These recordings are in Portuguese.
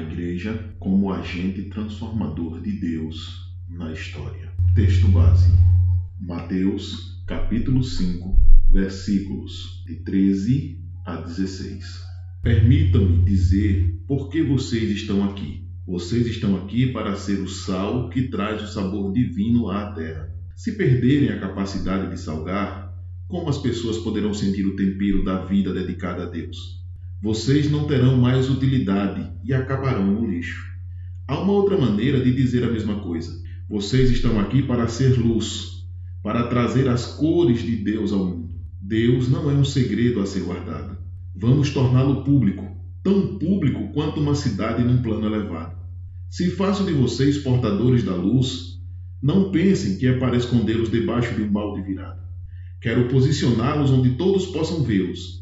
igreja como agente transformador de Deus na história. Texto base: Mateus, capítulo 5, versículos de 13 a 16. Permitam-me dizer por que vocês estão aqui. Vocês estão aqui para ser o sal que traz o sabor divino à terra. Se perderem a capacidade de salgar, como as pessoas poderão sentir o tempero da vida dedicada a Deus? Vocês não terão mais utilidade e acabarão no lixo. Há uma outra maneira de dizer a mesma coisa. Vocês estão aqui para ser luz, para trazer as cores de Deus ao mundo. Deus não é um segredo a ser guardado. Vamos torná-lo público, tão público quanto uma cidade num plano elevado. Se faço de vocês portadores da luz, não pensem que é para escondê-los debaixo de um balde virado. Quero posicioná-los onde todos possam vê-los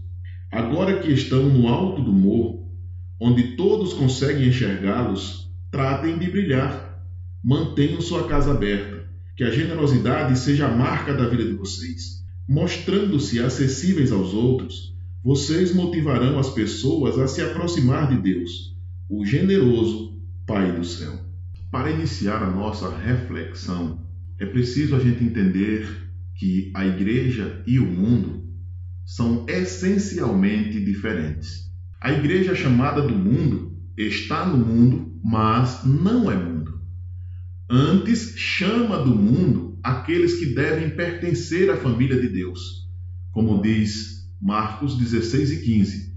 Agora que estão no alto do morro, onde todos conseguem enxergá-los, tratem de brilhar. Mantenham sua casa aberta, que a generosidade seja a marca da vida de vocês. Mostrando-se acessíveis aos outros, vocês motivarão as pessoas a se aproximar de Deus, o generoso Pai do céu. Para iniciar a nossa reflexão, é preciso a gente entender que a igreja e o mundo são essencialmente diferentes. A igreja chamada do mundo está no mundo, mas não é mundo. Antes chama do mundo aqueles que devem pertencer à família de Deus, como diz Marcos 16 e 15.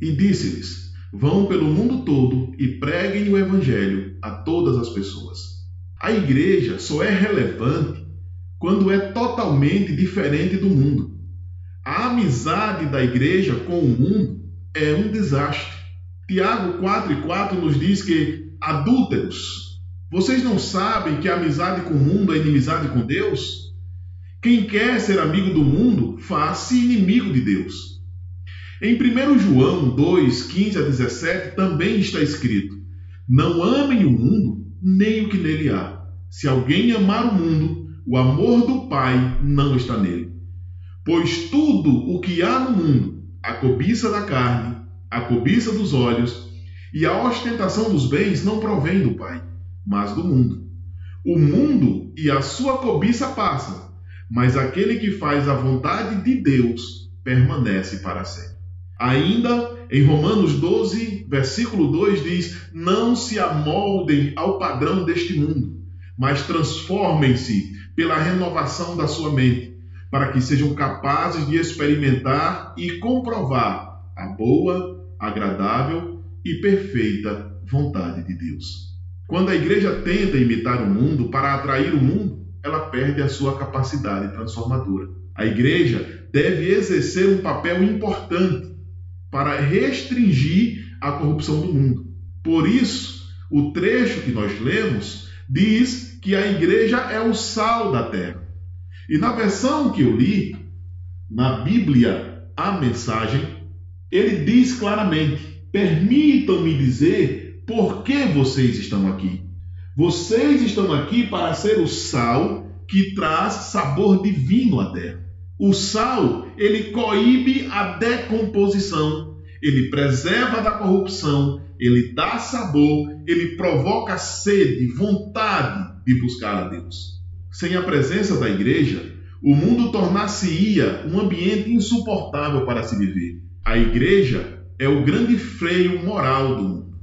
E disse-lhes: Vão pelo mundo todo e preguem o evangelho a todas as pessoas. A igreja só é relevante quando é totalmente diferente do mundo. A amizade da igreja com o mundo é um desastre. Tiago 4 e 4 nos diz que adúlteros, vocês não sabem que a amizade com o mundo é inimizade com Deus? Quem quer ser amigo do mundo, faz-se inimigo de Deus. Em 1 João 2, 15 a 17, também está escrito: Não amem o mundo, nem o que nele há. Se alguém amar o mundo, o amor do Pai não está nele. Pois tudo o que há no mundo, a cobiça da carne, a cobiça dos olhos e a ostentação dos bens não provém do Pai, mas do mundo. O mundo e a sua cobiça passam, mas aquele que faz a vontade de Deus permanece para sempre. Ainda em Romanos 12, versículo 2 diz: Não se amoldem ao padrão deste mundo, mas transformem-se pela renovação da sua mente para que sejam capazes de experimentar e comprovar a boa, agradável e perfeita vontade de Deus. Quando a igreja tenta imitar o mundo para atrair o mundo, ela perde a sua capacidade transformadora. A igreja deve exercer um papel importante para restringir a corrupção do mundo. Por isso, o trecho que nós lemos diz que a igreja é o sal da terra. E na versão que eu li, na Bíblia, a mensagem, ele diz claramente: permitam-me dizer por que vocês estão aqui. Vocês estão aqui para ser o sal que traz sabor divino à terra. O sal, ele coíbe a decomposição, ele preserva da corrupção, ele dá sabor, ele provoca sede, vontade de buscar a Deus. Sem a presença da igreja, o mundo tornar-se-ia um ambiente insuportável para se viver. A igreja é o grande freio moral do mundo.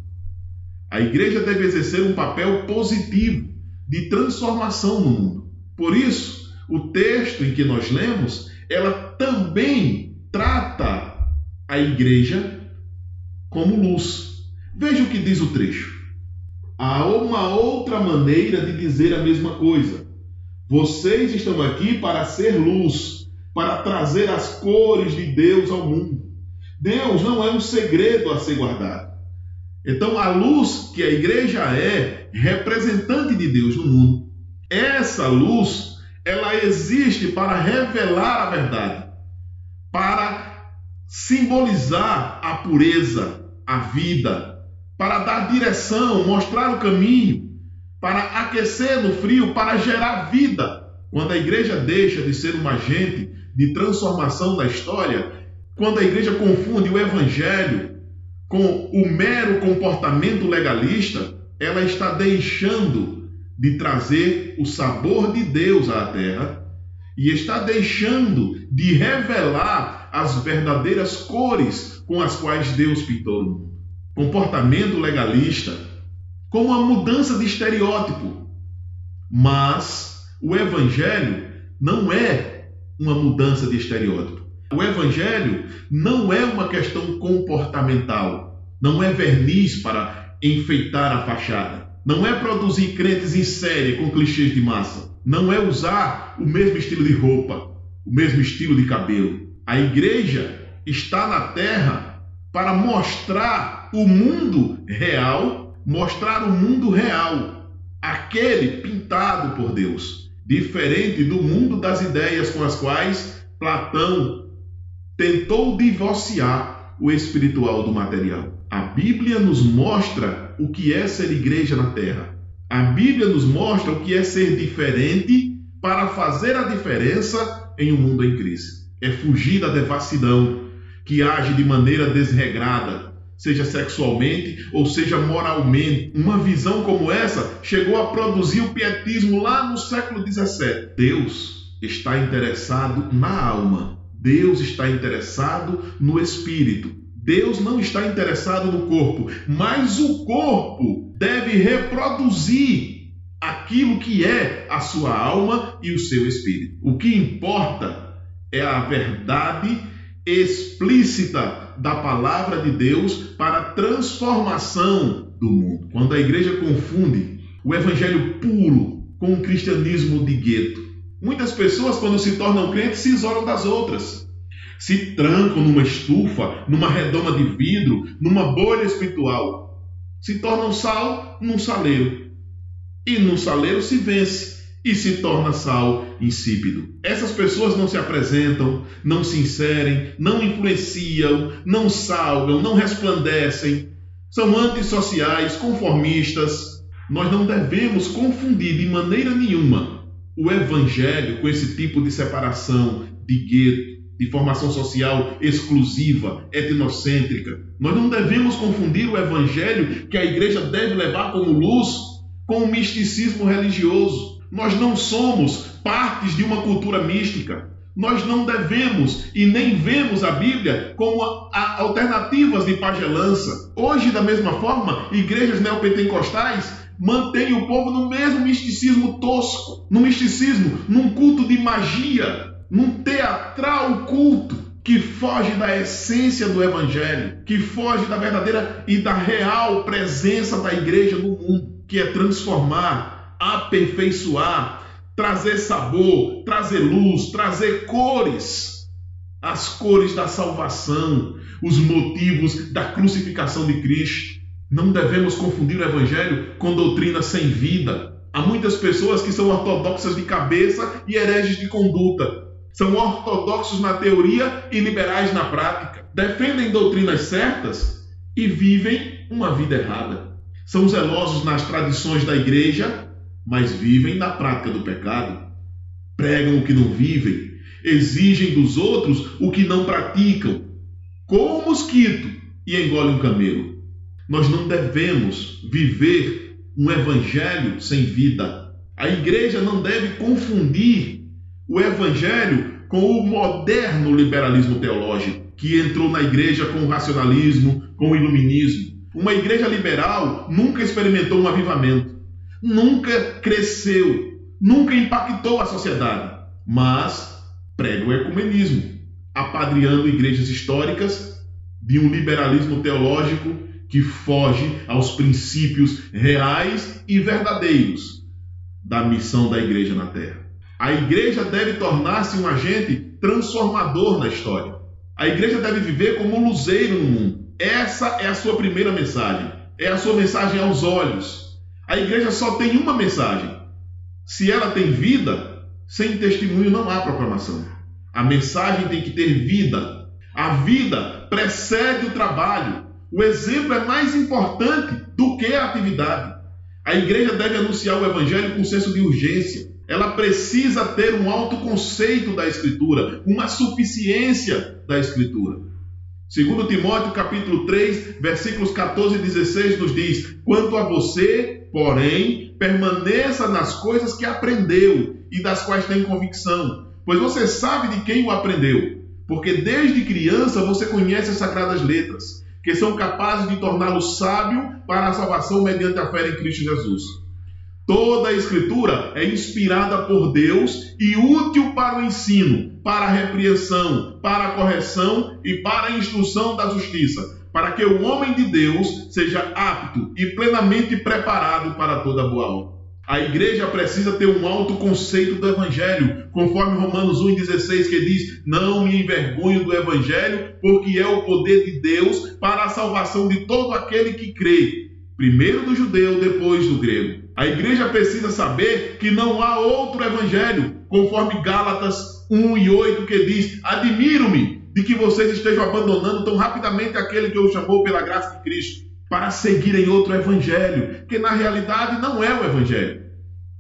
A igreja deve exercer um papel positivo de transformação no mundo. Por isso, o texto em que nós lemos, ela também trata a igreja como luz. Veja o que diz o trecho. Há uma outra maneira de dizer a mesma coisa. Vocês estão aqui para ser luz, para trazer as cores de Deus ao mundo. Deus não é um segredo a ser guardado. Então, a luz que a igreja é, representante de Deus no mundo, essa luz, ela existe para revelar a verdade, para simbolizar a pureza, a vida, para dar direção, mostrar o caminho, para aquecer no frio, para gerar vida. Quando a igreja deixa de ser um agente de transformação da história, quando a igreja confunde o evangelho com o mero comportamento legalista, ela está deixando de trazer o sabor de Deus à terra e está deixando de revelar as verdadeiras cores com as quais Deus pintou o mundo. Comportamento legalista como uma mudança de estereótipo. Mas o evangelho não é uma mudança de estereótipo. O evangelho não é uma questão comportamental, não é verniz para enfeitar a fachada, não é produzir crentes em série com clichês de massa, não é usar o mesmo estilo de roupa, o mesmo estilo de cabelo. A igreja está na terra para mostrar o mundo real, mostrar o mundo real, aquele pintado por Deus, diferente do mundo das ideias com as quais Platão tentou divorciar o espiritual do material. A Bíblia nos mostra o que é ser igreja na terra. A Bíblia nos mostra o que é ser diferente para fazer a diferença em um mundo em crise. É fugir da devassidão que age de maneira desregrada, seja sexualmente ou seja moralmente. Uma visão como essa chegou a produzir o pietismo lá no século XVII. Deus está interessado na alma Deus está interessado no espírito. Deus não está interessado no corpo, mas o corpo deve reproduzir aquilo que é a sua alma e o seu espírito. O que importa é a verdade explícita da palavra de Deus para a transformação do mundo. Quando a igreja confunde o evangelho puro com o cristianismo de gueto, Muitas pessoas, quando se tornam crentes, se isolam das outras. Se trancam numa estufa, numa redoma de vidro, numa bolha espiritual. Se tornam sal num saleiro. E num saleiro se vence e se torna sal insípido. Essas pessoas não se apresentam, não se inserem, não influenciam, não salgam, não resplandecem, são antissociais, conformistas. Nós não devemos confundir de maneira nenhuma o evangelho com esse tipo de separação, de gueto, de formação social exclusiva, etnocêntrica. Nós não devemos confundir o evangelho que a igreja deve levar como luz com o misticismo religioso. Nós não somos partes de uma cultura mística. Nós não devemos e nem vemos a Bíblia como a, a, alternativas de pagelança. Hoje, da mesma forma, igrejas neopentecostais mantém o povo no mesmo misticismo tosco, no misticismo, num culto de magia, num teatral culto que foge da essência do evangelho, que foge da verdadeira e da real presença da igreja no mundo, que é transformar, aperfeiçoar, trazer sabor, trazer luz, trazer cores, as cores da salvação, os motivos da crucificação de Cristo. Não devemos confundir o Evangelho com doutrina sem vida. Há muitas pessoas que são ortodoxas de cabeça e hereges de conduta. São ortodoxos na teoria e liberais na prática. Defendem doutrinas certas e vivem uma vida errada. São zelosos nas tradições da igreja, mas vivem na prática do pecado. Pregam o que não vivem, exigem dos outros o que não praticam, como um mosquito e engolem um camelo. Nós não devemos viver um evangelho sem vida. A igreja não deve confundir o evangelho com o moderno liberalismo teológico, que entrou na igreja com o racionalismo, com o iluminismo. Uma igreja liberal nunca experimentou um avivamento, nunca cresceu, nunca impactou a sociedade, mas prega o ecumenismo, apadreando igrejas históricas de um liberalismo teológico que foge aos princípios reais e verdadeiros da missão da igreja na terra. A igreja deve tornar-se um agente transformador na história. A igreja deve viver como um luzeiro no mundo. Essa é a sua primeira mensagem. É a sua mensagem aos olhos. A igreja só tem uma mensagem. Se ela tem vida, sem testemunho não há proclamação. A mensagem tem que ter vida. A vida precede o trabalho. O exemplo é mais importante do que a atividade. A igreja deve anunciar o evangelho com senso de urgência. Ela precisa ter um alto conceito da escritura, uma suficiência da escritura. Segundo Timóteo capítulo 3, versículos 14 e 16 nos diz: "Quanto a você, porém, permaneça nas coisas que aprendeu e das quais tem convicção, pois você sabe de quem o aprendeu, porque desde criança você conhece as sagradas letras, que são capazes de torná-lo sábio para a salvação mediante a fé em Cristo Jesus." Toda a Escritura é inspirada por Deus e útil para o ensino, para a repreensão, para a correção e para a instrução da justiça, para que o homem de Deus seja apto e plenamente preparado para toda boa obra. A igreja precisa ter um alto conceito do Evangelho, conforme Romanos 1,16, que diz: Não me envergonho do Evangelho, porque é o poder de Deus para a salvação de todo aquele que crê, primeiro do judeu, depois do grego. A igreja precisa saber que não há outro evangelho, conforme Gálatas 1 e 8, que diz: Admiro-me de que vocês estejam abandonando tão rapidamente aquele que os chamou pela graça de Cristo, para seguirem outro evangelho, que na realidade não é o evangelho.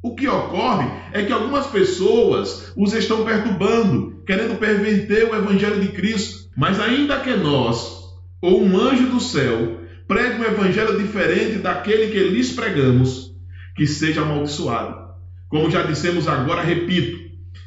O que ocorre é que algumas pessoas os estão perturbando, querendo perverter o evangelho de Cristo. Mas ainda que nós, ou um anjo do céu, pregue um evangelho diferente daquele que lhes pregamos, que seja amaldiçoado. Como já dissemos agora, repito: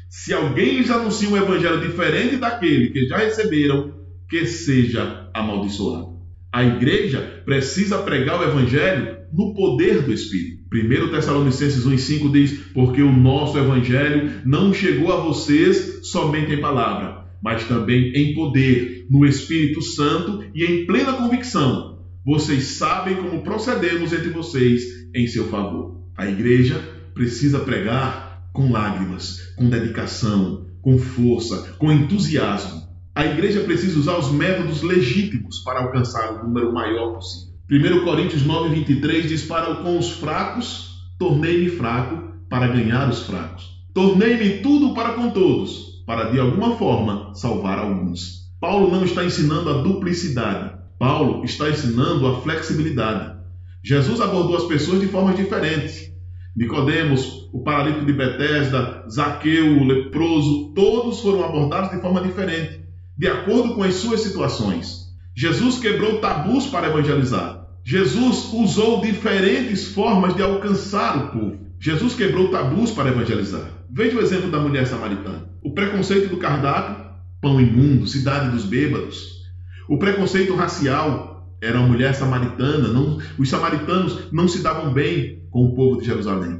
se alguém lhes anuncia um evangelho diferente daquele que já receberam, que seja amaldiçoado. A igreja precisa pregar o evangelho no poder do Espírito. 1 Tessalonicenses 1,5 diz: Porque o nosso evangelho não chegou a vocês somente em palavra, mas também em poder, no Espírito Santo e em plena convicção. Vocês sabem como procedemos entre vocês em seu favor. A igreja precisa pregar com lágrimas, com dedicação, com força, com entusiasmo. A igreja precisa usar os métodos legítimos para alcançar o número maior possível. 1 Coríntios 9, 23 diz: Para com os fracos, tornei-me fraco para ganhar os fracos. Tornei-me tudo para com todos, para de alguma forma salvar alguns. Paulo não está ensinando a duplicidade, Paulo está ensinando a flexibilidade. Jesus abordou as pessoas de formas diferentes. Nicodemos, o paralítico de Betesda, Zaqueu, o leproso, todos foram abordados de forma diferente, de acordo com as suas situações. Jesus quebrou tabus para evangelizar. Jesus usou diferentes formas de alcançar o povo. Jesus quebrou tabus para evangelizar. Veja o exemplo da mulher samaritana. O preconceito do cardápio, pão imundo, cidade dos bêbados. O preconceito racial, era uma mulher samaritana, não, os samaritanos não se davam bem com o povo de Jerusalém.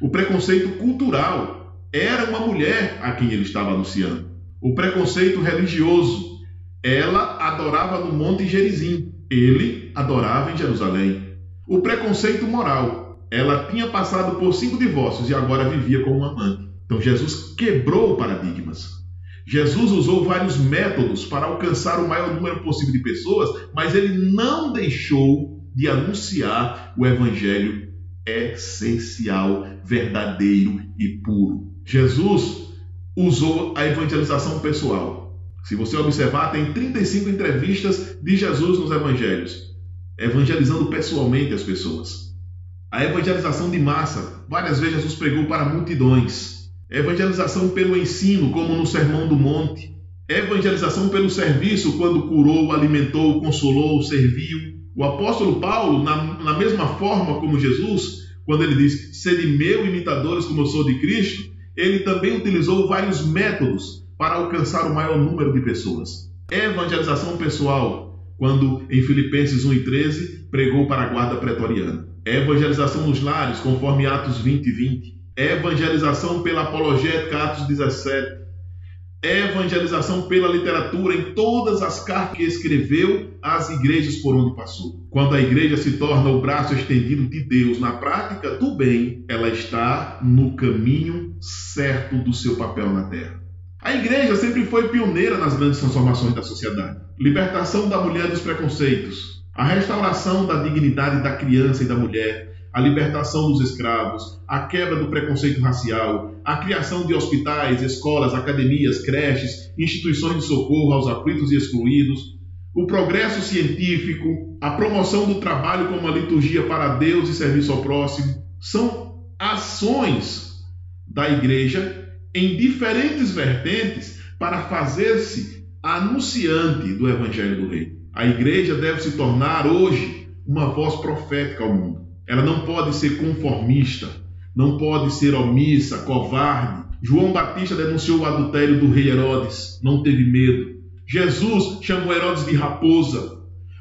O preconceito cultural era uma mulher a quem ele estava anunciando. O preconceito religioso, ela adorava no Monte Gerizim, ele adorava em Jerusalém. O preconceito moral, ela tinha passado por cinco divórcios e agora vivia com um amante. Então Jesus quebrou paradigmas. Jesus usou vários métodos para alcançar o maior número possível de pessoas, mas ele não deixou de anunciar o evangelho essencial, verdadeiro e puro. Jesus usou a evangelização pessoal. Se você observar, tem 35 entrevistas de Jesus nos evangelhos, evangelizando pessoalmente as pessoas. A evangelização de massa, várias vezes Jesus pregou para multidões. Evangelização pelo ensino, como no Sermão do Monte. Evangelização pelo serviço, quando curou, alimentou, consolou, serviu. O apóstolo Paulo, na, na mesma forma como Jesus, quando ele diz: Sede meu imitadores, como eu sou de Cristo, ele também utilizou vários métodos para alcançar o maior número de pessoas. Evangelização pessoal, quando em Filipenses 1,13 pregou para a guarda pretoriana. Evangelização nos lares, conforme Atos 20 e 20 evangelização pela apologética, Atos 17, evangelização pela literatura em todas as cartas que escreveu às igrejas por onde passou. Quando a igreja se torna o braço estendido de Deus na prática do bem, ela está no caminho certo do seu papel na terra. A igreja sempre foi pioneira nas grandes transformações da sociedade. Libertação da mulher dos preconceitos, a restauração da dignidade da criança e da mulher, a libertação dos escravos, a quebra do preconceito racial, a criação de hospitais, escolas, academias, creches, instituições de socorro aos aflitos e excluídos, o progresso científico, a promoção do trabalho como uma liturgia para Deus e serviço ao próximo, são ações da igreja em diferentes vertentes para fazer-se anunciante do Evangelho do Rei. A igreja deve se tornar hoje uma voz profética ao mundo. Ela não pode ser conformista, não pode ser omissa, covarde. João Batista denunciou o adultério do rei Herodes, não teve medo. Jesus chamou Herodes de raposa.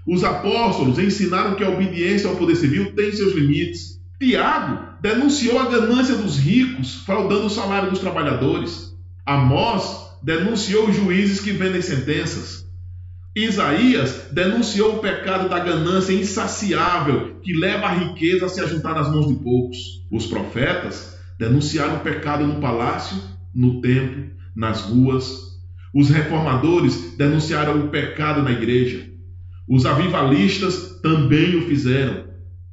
Os apóstolos ensinaram que a obediência ao poder civil tem seus limites. Tiago denunciou a ganância dos ricos, fraudando o salário dos trabalhadores. Amós denunciou os juízes que vendem sentenças. Isaías denunciou o pecado da ganância insaciável que leva a riqueza a se ajuntar nas mãos de poucos. Os profetas denunciaram o pecado no palácio, no templo, nas ruas. Os reformadores denunciaram o pecado na igreja. Os avivalistas também o fizeram.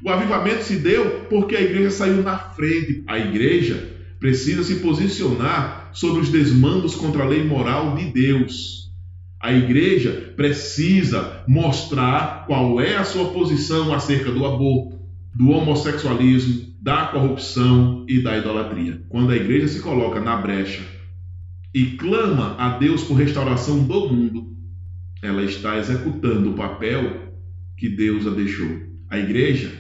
O avivamento se deu porque a igreja saiu na frente. A igreja precisa se posicionar sobre os desmandos contra a lei moral de Deus. A igreja precisa mostrar qual é a sua posição acerca do aborto, do homossexualismo, da corrupção e da idolatria. Quando a igreja se coloca na brecha e clama a Deus por restauração do mundo, ela está executando o papel que Deus a deixou. A igreja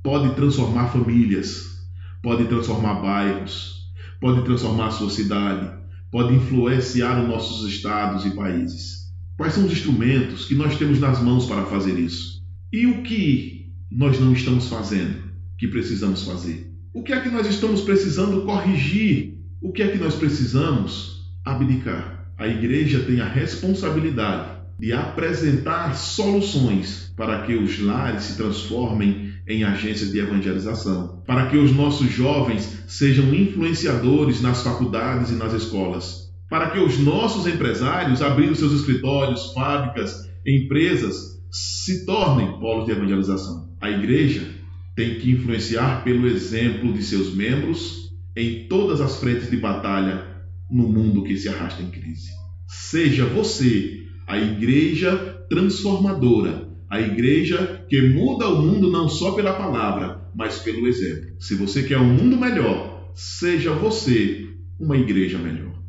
pode transformar famílias, pode transformar bairros, pode transformar a sua cidade, pode influenciar os nossos estados e países. Quais são os instrumentos que nós temos nas mãos para fazer isso? E o que nós não estamos fazendo que precisamos fazer? O que é que nós estamos precisando corrigir? O que é que nós precisamos abdicar? A igreja tem a responsabilidade de apresentar soluções para que os lares se transformem em agências de evangelização, para que os nossos jovens sejam influenciadores nas faculdades e nas escolas, para que os nossos empresários, abrindo seus escritórios, fábricas, empresas, se tornem polos de evangelização. A igreja tem que influenciar pelo exemplo de seus membros em todas as frentes de batalha no mundo que se arrasta em crise. Seja você a igreja transformadora, a igreja que muda o mundo não só pela palavra, mas pelo exemplo. Se você quer um mundo melhor, seja você uma igreja melhor.